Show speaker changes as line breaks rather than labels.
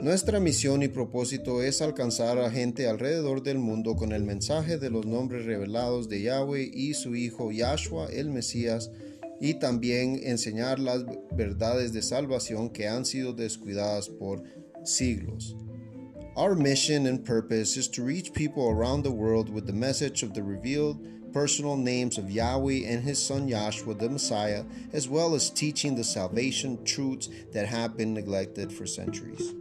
Nuestra misión y propósito es alcanzar a gente alrededor del mundo con el mensaje de los nombres revelados de Yahweh y su Hijo Yahshua, el Mesías, y también enseñar las verdades de salvación que han sido descuidadas por siglos. Our mission and purpose is to reach people around the world with the message of the revealed personal names of Yahweh and his son Yahshua the Messiah, as well as teaching the salvation truths that have been neglected for centuries.